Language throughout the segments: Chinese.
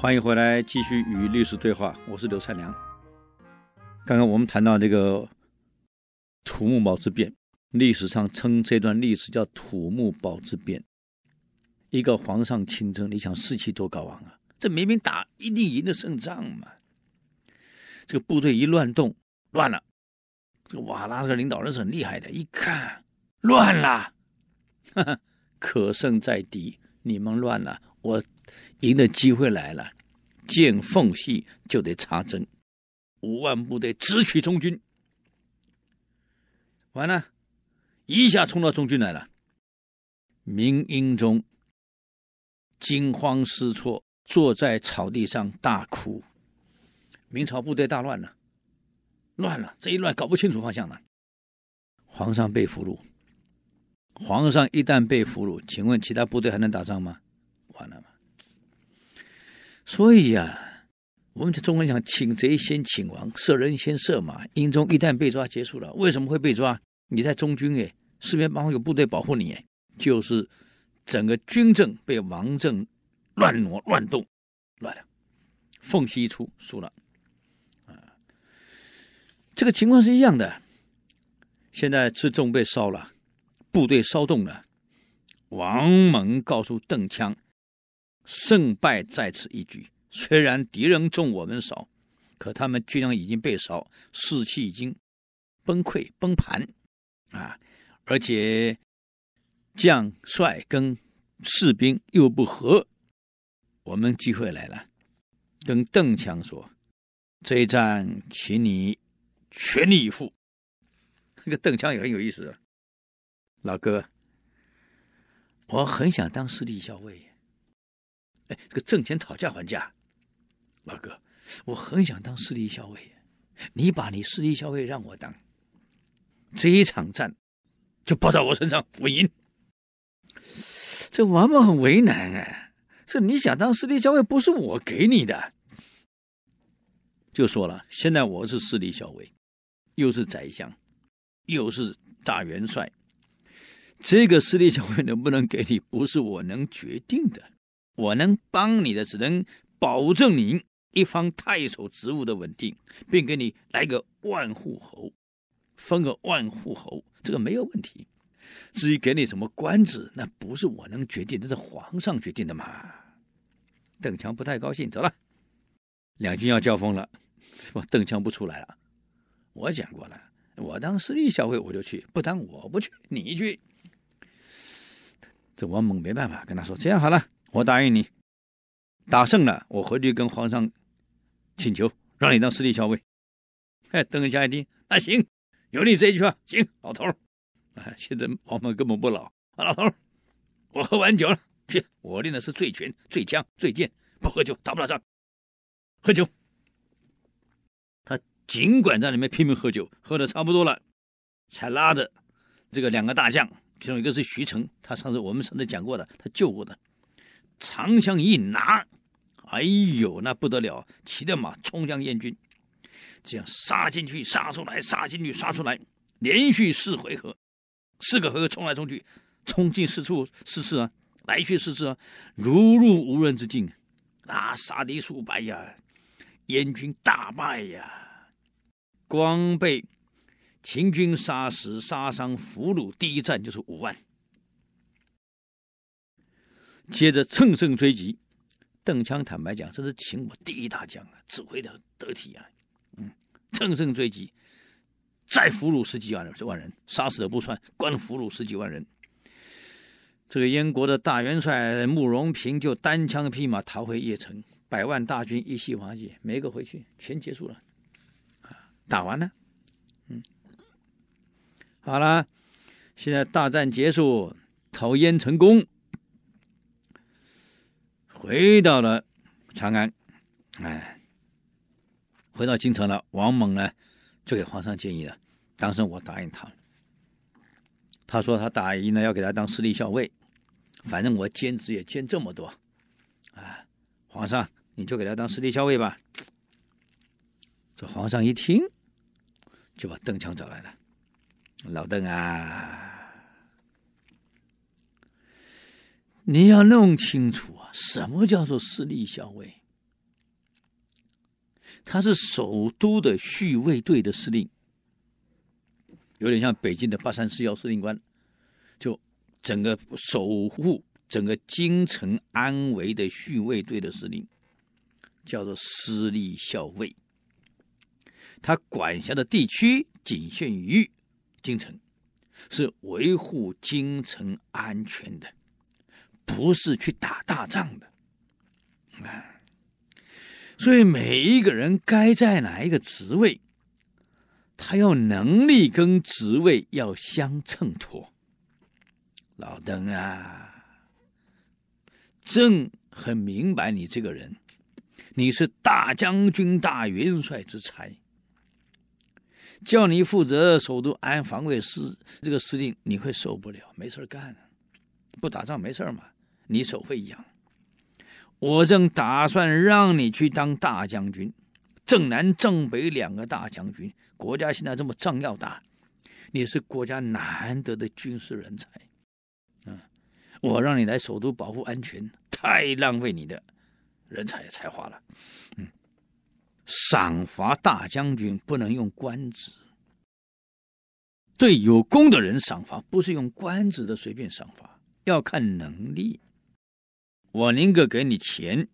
欢迎回来，继续与历史对话。我是刘灿良。刚刚我们谈到这个土木堡之变，历史上称这段历史叫土木堡之变。一个皇上亲征，你想士气多高昂啊！这明明打一定赢的胜仗嘛。这个部队一乱动，乱了。这个瓦剌这个领导人是很厉害的，一看乱了，哈哈，可胜在敌，你们乱了，我。赢的机会来了，见缝隙就得插针，五万部队直取中军。完了，一下冲到中军来了。明英宗惊慌失措，坐在草地上大哭。明朝部队大乱了，乱了，这一乱搞不清楚方向了。皇上被俘虏，皇上一旦被俘虏，请问其他部队还能打仗吗？完了吗？所以呀、我们在中文讲“请贼先请王，射人先射马”。英宗一旦被抓，结束了。为什么会被抓？你在中军哎，四面八方有部队保护你哎，就是整个军政被王政乱挪乱动，乱了，缝隙一出，输了。啊，这个情况是一样的。现在辎重被烧了，部队骚动了。王猛告诉邓羌。胜败在此一举。虽然敌人众我们少，可他们军粮已经被烧，士气已经崩溃崩盘啊！而且将帅跟士兵又不和，我们机会来了。跟邓强说：“这一战，请你全力以赴。”这个邓强也很有意思，老哥，我很想当师弟校尉。哎，这个挣钱讨价还价，老哥，我很想当司隶校尉，你把你司隶校尉让我当，这一场战就报在我身上，我赢。这王莽很为难啊，是你想当司隶校尉，不是我给你的。就说了，现在我是司隶校尉，又是宰相，又是大元帅，这个司隶校尉能不能给你，不是我能决定的。我能帮你的，只能保证你一方太守职务的稳定，并给你来个万户侯，封个万户侯，这个没有问题。至于给你什么官职，那不是我能决定，那是皇上决定的嘛。邓强不太高兴，走了。两军要交锋了，是吧？邓强不出来了。我讲过了，我当司隶校尉我就去，不当我不去，你去。这王猛没办法，跟他说：“这样好了。”我答应你，打胜了，我回去跟皇上请求，让你当司隶校尉。哎，邓家一听，那行，有你这一句话，行，老头儿。啊，现在王莽根本不老啊，老头，我喝完酒了，去，我练的是醉拳、醉枪、醉剑，不喝酒打不了仗。喝酒。他尽管在里面拼命喝酒，喝的差不多了，才拉着这个两个大将，其中一个是徐成，他上次我们上次讲过的，他救过的。长枪一拿，哎呦，那不得了！骑着马冲向燕军，这样杀进去，杀出来，杀进去，杀出来，连续四回合，四个回合冲来冲去，冲进四处四次啊，来去四次啊，如入无人之境，啊，杀敌数百呀，燕军大败呀，光被秦军杀死、杀伤、俘虏，第一战就是五万。接着乘胜追击，邓羌坦白讲，这是秦国第一大将啊，指挥的得体啊，嗯，乘胜追击，再俘虏十几万人，十万人杀死的不算，光俘虏十几万人。这个燕国的大元帅慕容平就单枪匹马逃回邺城，百万大军一夕瓦解，没个回去，全结束了，啊，打完了，嗯，好了，现在大战结束，讨燕成功。回到了长安，哎，回到京城了。王猛呢，就给皇上建议了。当时我答应他，他说他答应呢要给他当司隶校尉，反正我兼职也兼这么多，啊，皇上你就给他当司隶校尉吧。这皇上一听，就把邓强找来了，老邓啊，你要弄清楚啊。什么叫做私立校尉？他是首都的续卫队的司令，有点像北京的八三四幺司令官，就整个守护整个京城安危的续卫队的司令，叫做私立校尉。他管辖的地区仅限于京城，是维护京城安全的，不是去打大仗的。啊，所以每一个人该在哪一个职位，他要能力跟职位要相衬托。老邓啊，朕很明白你这个人，你是大将军、大元帅之才。叫你负责首都安防卫司这个司令，你会受不了，没事干，不打仗没事嘛，你手会痒。我正打算让你去当大将军，正南正北两个大将军，国家现在这么仗要打，你是国家难得的军事人才，嗯，我让你来首都保护安全，太浪费你的人才才华了，嗯。赏罚大将军不能用官职，对有功的人赏罚，不是用官职的随便赏罚，要看能力。我宁可给你钱，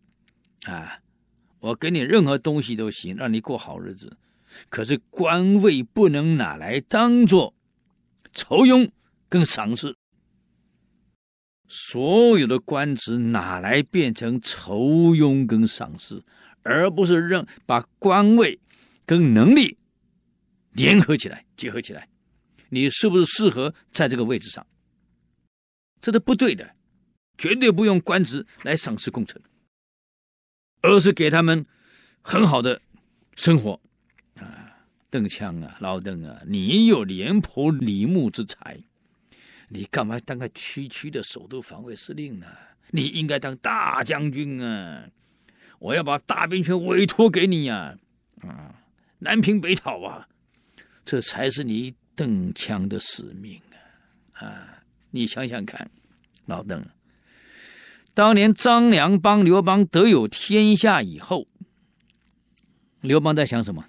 啊，我给你任何东西都行，让你过好日子。可是官位不能拿来当做酬庸跟赏赐，所有的官职拿来变成酬庸跟赏赐。而不是让把官位跟能力联合起来、结合起来，你是不是适合在这个位置上？这是不对的，绝对不用官职来赏赐功臣，而是给他们很好的生活啊！邓羌啊，老邓啊，你有廉颇、李牧之才，你干嘛当个区区的首都防卫司令呢？你应该当大将军啊！我要把大兵权委托给你呀，啊，啊，南平北讨啊，这才是你邓羌的使命啊！啊，你想想看，老邓，当年张良帮刘邦得有天下以后，刘邦在想什么？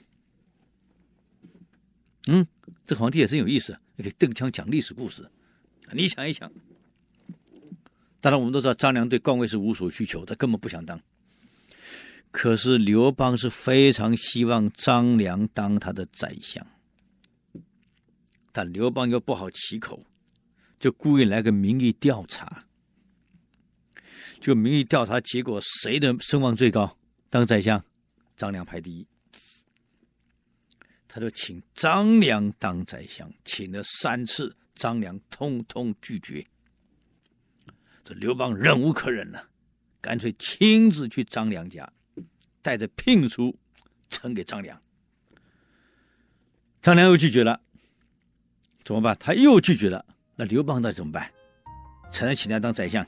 嗯，这皇帝也真有意思，给邓羌讲历史故事，你想一想。当然，我们都知道张良对官位是无所需求，他根本不想当。可是刘邦是非常希望张良当他的宰相，但刘邦又不好启口，就故意来个民意调查。就民意调查结果，谁的声望最高？当宰相，张良排第一。他就请张良当宰相，请了三次，张良通通拒绝。这刘邦忍无可忍了，干脆亲自去张良家。带着聘书呈给张良，张良又拒绝了，怎么办？他又拒绝了，那刘邦到底怎么办？才能请他当宰相？